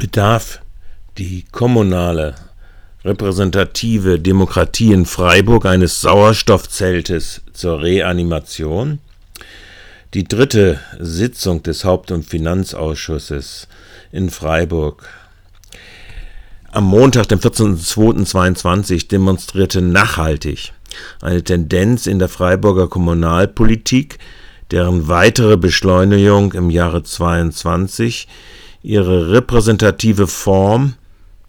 bedarf die kommunale repräsentative Demokratie in Freiburg eines Sauerstoffzeltes zur Reanimation. Die dritte Sitzung des Haupt- und Finanzausschusses in Freiburg am Montag, dem 14.02.22, demonstrierte nachhaltig eine Tendenz in der Freiburger Kommunalpolitik, deren weitere Beschleunigung im Jahre 22 ihre repräsentative Form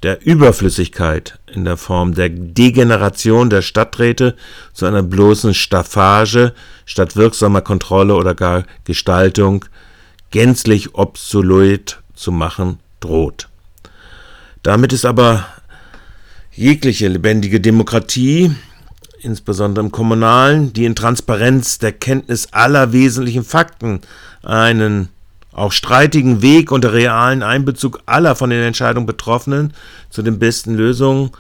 der Überflüssigkeit in der Form der Degeneration der Stadträte zu einer bloßen Staffage statt wirksamer Kontrolle oder gar Gestaltung gänzlich obsolet zu machen droht. Damit ist aber jegliche lebendige Demokratie, insbesondere im Kommunalen, die in Transparenz der Kenntnis aller wesentlichen Fakten einen auch streitigen Weg unter realen Einbezug aller von den Entscheidungen Betroffenen zu den besten Lösungen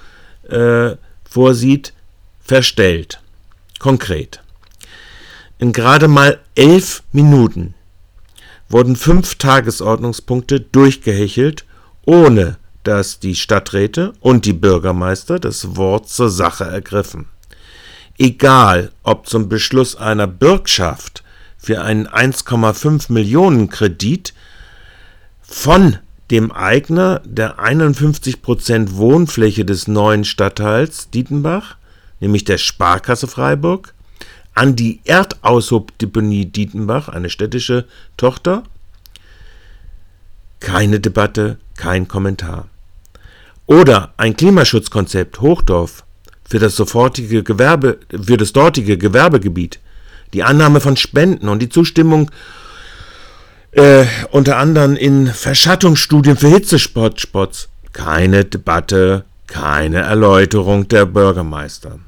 äh, vorsieht, verstellt. Konkret. In gerade mal elf Minuten wurden fünf Tagesordnungspunkte durchgehechelt, ohne dass die Stadträte und die Bürgermeister das Wort zur Sache ergriffen. Egal, ob zum Beschluss einer Bürgschaft für einen 1,5 Millionen Kredit von dem Eigner der 51 Prozent Wohnfläche des neuen Stadtteils Dietenbach, nämlich der Sparkasse Freiburg, an die Erdaushubdeponie Dietenbach, eine städtische Tochter? Keine Debatte, kein Kommentar. Oder ein Klimaschutzkonzept Hochdorf für das sofortige Gewerbe, für das dortige Gewerbegebiet die Annahme von Spenden und die Zustimmung äh, unter anderem in Verschattungsstudien für Hitzespots. Keine Debatte, keine Erläuterung der Bürgermeister.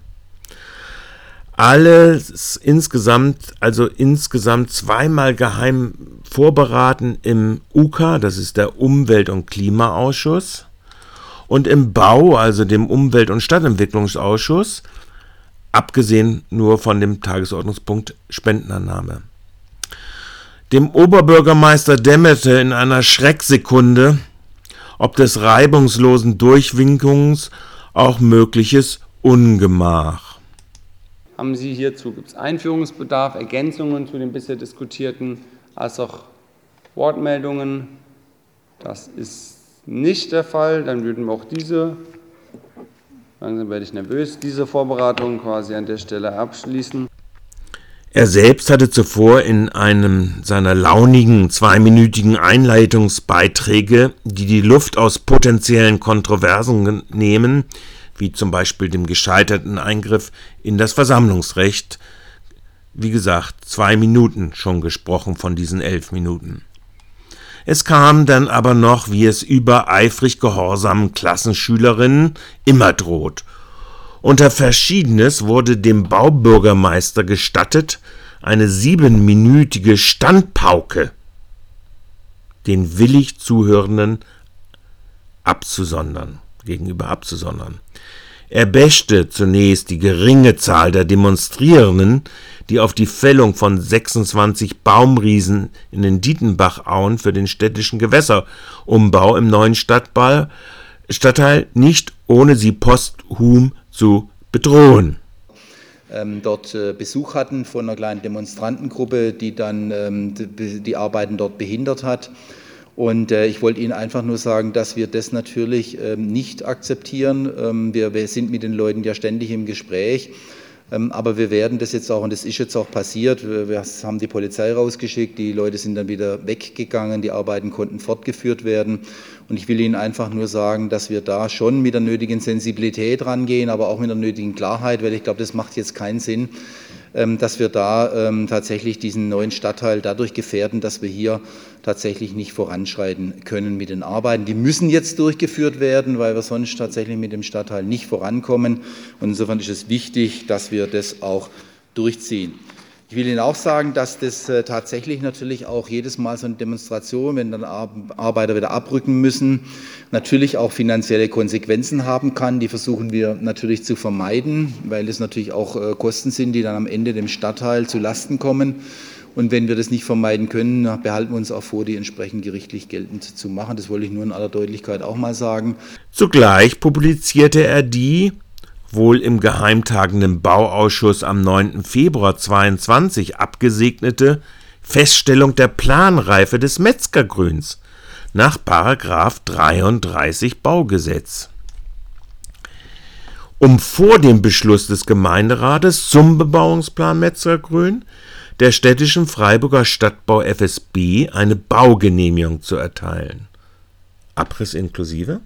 Alles insgesamt, also insgesamt zweimal geheim vorberaten im UKA, das ist der Umwelt- und Klimaausschuss, und im Bau, also dem Umwelt- und Stadtentwicklungsausschuss, abgesehen nur von dem Tagesordnungspunkt Spendenannahme. Dem Oberbürgermeister dämmerte in einer Schrecksekunde, ob des reibungslosen Durchwinkens auch mögliches Ungemach. Haben Sie hierzu gibt Einführungsbedarf, Ergänzungen zu den bisher diskutierten, als auch Wortmeldungen? Das ist nicht der Fall. Dann würden wir auch diese Langsam werde ich nervös. Diese Vorbereitung quasi an der Stelle abschließen. Er selbst hatte zuvor in einem seiner launigen zweiminütigen Einleitungsbeiträge, die die Luft aus potenziellen Kontroversen nehmen, wie zum Beispiel dem gescheiterten Eingriff in das Versammlungsrecht, wie gesagt, zwei Minuten schon gesprochen von diesen elf Minuten. Es kam dann aber noch, wie es übereifrig gehorsamen Klassenschülerinnen immer droht. Unter Verschiedenes wurde dem Baubürgermeister gestattet, eine siebenminütige Standpauke den willig Zuhörenden abzusondern, gegenüber abzusondern. Er bäschte zunächst die geringe Zahl der Demonstrierenden, die auf die Fällung von 26 Baumriesen in den Dietenbachauen für den städtischen Gewässerumbau im neuen Stadtball, Stadtteil nicht ohne sie posthum zu bedrohen. Ähm, dort äh, Besuch hatten von einer kleinen Demonstrantengruppe, die dann ähm, die Arbeiten dort behindert hat. Und äh, ich wollte Ihnen einfach nur sagen, dass wir das natürlich ähm, nicht akzeptieren. Ähm, wir, wir, sind mit den Leuten ja ständig im Gespräch. Ähm, aber wir werden das jetzt auch, und das ist jetzt auch passiert, wir, haben die Polizei rausgeschickt, die Leute sind dann wieder weggegangen, die Arbeiten konnten fortgeführt werden. Und ich will Ihnen einfach nur sagen, dass wir da schon mit der nötigen Sensibilität rangehen, aber auch mit der nötigen Klarheit, weil ich glaube, das macht jetzt keinen Sinn, dass wir da ähm, tatsächlich diesen neuen Stadtteil dadurch gefährden, dass wir hier tatsächlich nicht voranschreiten können mit den Arbeiten. Die müssen jetzt durchgeführt werden, weil wir sonst tatsächlich mit dem Stadtteil nicht vorankommen. Und insofern ist es wichtig, dass wir das auch durchziehen. Ich will Ihnen auch sagen, dass das äh, tatsächlich natürlich auch jedes Mal so eine Demonstration, wenn dann Arbeiter wieder abrücken müssen, natürlich auch finanzielle Konsequenzen haben kann. Die versuchen wir natürlich zu vermeiden, weil es natürlich auch äh, Kosten sind, die dann am Ende dem Stadtteil zu Lasten kommen. Und wenn wir das nicht vermeiden können, behalten wir uns auch vor, die entsprechend gerichtlich geltend zu machen. Das wollte ich nur in aller Deutlichkeit auch mal sagen. Zugleich publizierte er die wohl im geheimtagenden Bauausschuss am 9. Februar 22 abgesegnete Feststellung der Planreife des Metzgergrüns nach 33 Baugesetz. Um vor dem Beschluss des Gemeinderates zum Bebauungsplan Metzgergrün der städtischen Freiburger Stadtbau FSB eine Baugenehmigung zu erteilen. Abriss inklusive?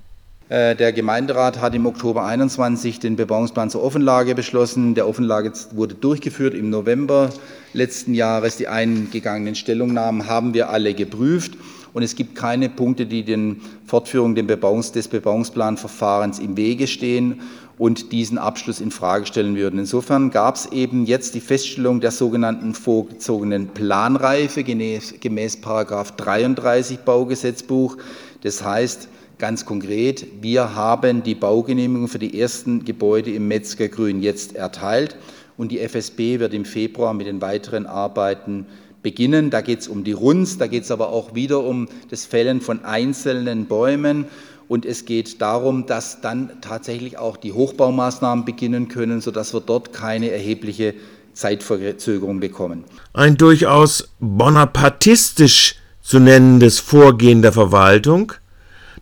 Äh, der Gemeinderat hat im Oktober 21 den Bebauungsplan zur Offenlage beschlossen. Der Offenlage wurde durchgeführt im November letzten Jahres. Die eingegangenen Stellungnahmen haben wir alle geprüft und es gibt keine Punkte, die den Fortführung des Bebauungsplanverfahrens im Wege stehen und diesen Abschluss in Frage stellen würden. Insofern gab es eben jetzt die Feststellung der sogenannten vorgezogenen Planreife gemäß, gemäß 33 Baugesetzbuch. Das heißt, Ganz konkret, wir haben die Baugenehmigung für die ersten Gebäude im Metzgergrün jetzt erteilt und die FSB wird im Februar mit den weiteren Arbeiten beginnen. Da geht es um die Runz, da geht es aber auch wieder um das Fällen von einzelnen Bäumen und es geht darum, dass dann tatsächlich auch die Hochbaumaßnahmen beginnen können, sodass wir dort keine erhebliche Zeitverzögerung bekommen. Ein durchaus bonapartistisch zu nennendes Vorgehen der Verwaltung –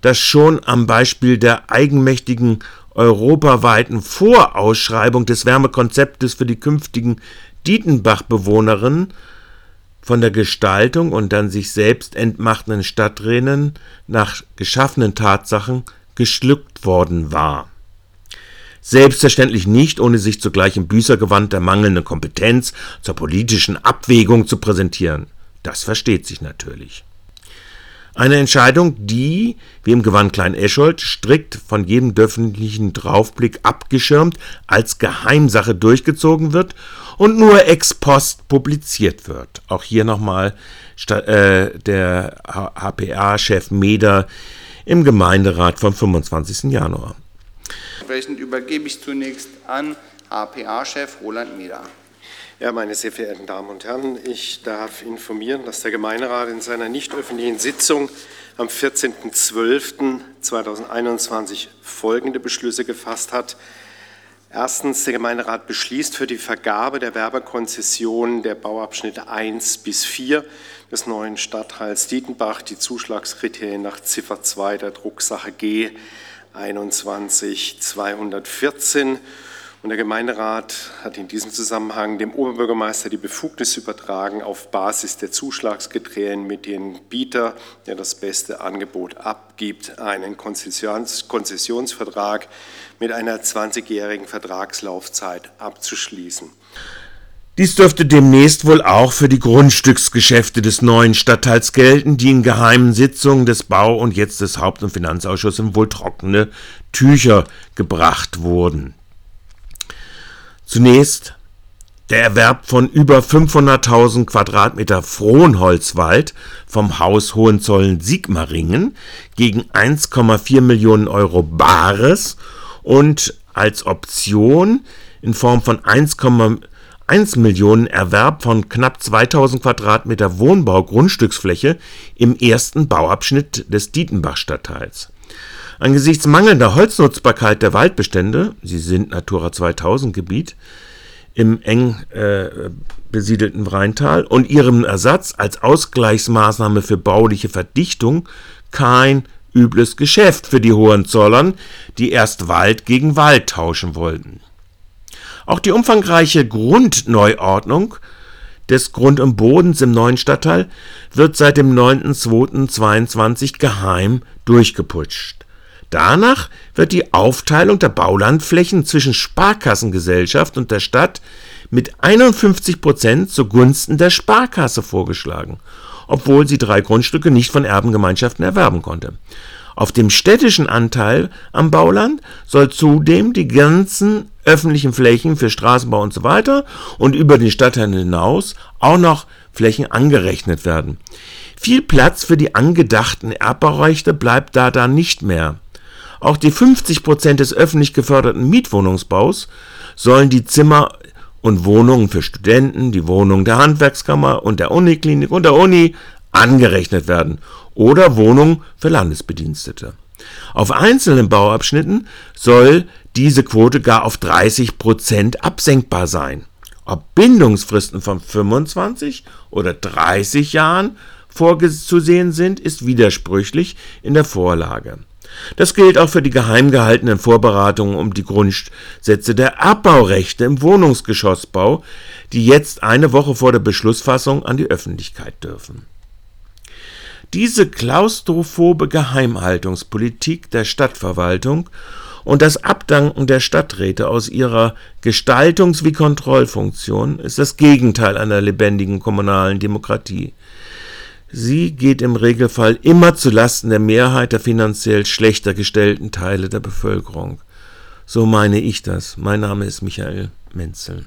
das schon am Beispiel der eigenmächtigen europaweiten Vorausschreibung des Wärmekonzeptes für die künftigen Dietenbach-Bewohnerinnen von der Gestaltung und dann sich selbst entmachtenden Stadtränen nach geschaffenen Tatsachen geschluckt worden war. Selbstverständlich nicht, ohne sich zugleich im Büßergewand der mangelnden Kompetenz zur politischen Abwägung zu präsentieren. Das versteht sich natürlich. Eine Entscheidung, die, wie im Gewand Klein-Eschold, strikt von jedem öffentlichen Draufblick abgeschirmt als Geheimsache durchgezogen wird und nur ex post publiziert wird. Auch hier nochmal äh, der HPA-Chef Meder im Gemeinderat vom 25. Januar. Entsprechend übergebe ich zunächst an HPA-Chef Roland Meder. Ja, meine sehr verehrten Damen und Herren, ich darf informieren, dass der Gemeinderat in seiner nicht öffentlichen Sitzung am 14.12.2021 folgende Beschlüsse gefasst hat. Erstens, der Gemeinderat beschließt für die Vergabe der Werbekonzession der Bauabschnitte 1 bis 4 des neuen Stadtteils Dietenbach die Zuschlagskriterien nach Ziffer 2 der Drucksache G 21214 und der Gemeinderat hat in diesem Zusammenhang dem Oberbürgermeister die Befugnis übertragen, auf Basis der Zuschlagskriterien mit den Bieter, der das beste Angebot abgibt, einen Konzessions Konzessionsvertrag mit einer 20-jährigen Vertragslaufzeit abzuschließen. Dies dürfte demnächst wohl auch für die Grundstücksgeschäfte des neuen Stadtteils gelten, die in geheimen Sitzungen des Bau- und jetzt des Haupt- und Finanzausschusses wohl trockene Tücher gebracht wurden. Zunächst der Erwerb von über 500.000 Quadratmeter Frohnholzwald vom Haus Hohenzollern-Sigmaringen gegen 1,4 Millionen Euro Bares und als Option in Form von 1,1 Millionen Erwerb von knapp 2000 Quadratmeter Wohnbau-Grundstücksfläche im ersten Bauabschnitt des Dietenbach-Stadtteils. Angesichts mangelnder Holznutzbarkeit der Waldbestände, sie sind Natura 2000 Gebiet, im eng äh, besiedelten Rheintal und ihrem Ersatz als Ausgleichsmaßnahme für bauliche Verdichtung kein übles Geschäft für die Hohenzollern, die erst Wald gegen Wald tauschen wollten. Auch die umfangreiche Grundneuordnung des Grund und Bodens im neuen Stadtteil wird seit dem 9.2.22 geheim durchgeputscht. Danach wird die Aufteilung der Baulandflächen zwischen Sparkassengesellschaft und der Stadt mit 51 Prozent zugunsten der Sparkasse vorgeschlagen, obwohl sie drei Grundstücke nicht von Erbengemeinschaften erwerben konnte. Auf dem städtischen Anteil am Bauland soll zudem die ganzen öffentlichen Flächen für Straßenbau und so weiter und über den Stadtteil hinaus auch noch Flächen angerechnet werden. Viel Platz für die angedachten Erbbaurechte bleibt da dann nicht mehr. Auch die 50 Prozent des öffentlich geförderten Mietwohnungsbaus sollen die Zimmer und Wohnungen für Studenten, die Wohnungen der Handwerkskammer und der Uniklinik und der Uni angerechnet werden oder Wohnungen für Landesbedienstete. Auf einzelnen Bauabschnitten soll diese Quote gar auf 30 Prozent absenkbar sein. Ob Bindungsfristen von 25 oder 30 Jahren vorgesehen sind, ist widersprüchlich in der Vorlage. Das gilt auch für die geheim gehaltenen Vorberatungen um die Grundsätze der Abbaurechte im Wohnungsgeschossbau, die jetzt eine Woche vor der Beschlussfassung an die Öffentlichkeit dürfen. Diese klaustrophobe Geheimhaltungspolitik der Stadtverwaltung und das Abdanken der Stadträte aus ihrer Gestaltungs- wie Kontrollfunktion ist das Gegenteil einer lebendigen kommunalen Demokratie. Sie geht im Regelfall immer zu Lasten der Mehrheit der finanziell schlechter gestellten Teile der Bevölkerung. So meine ich das. Mein Name ist Michael Menzel.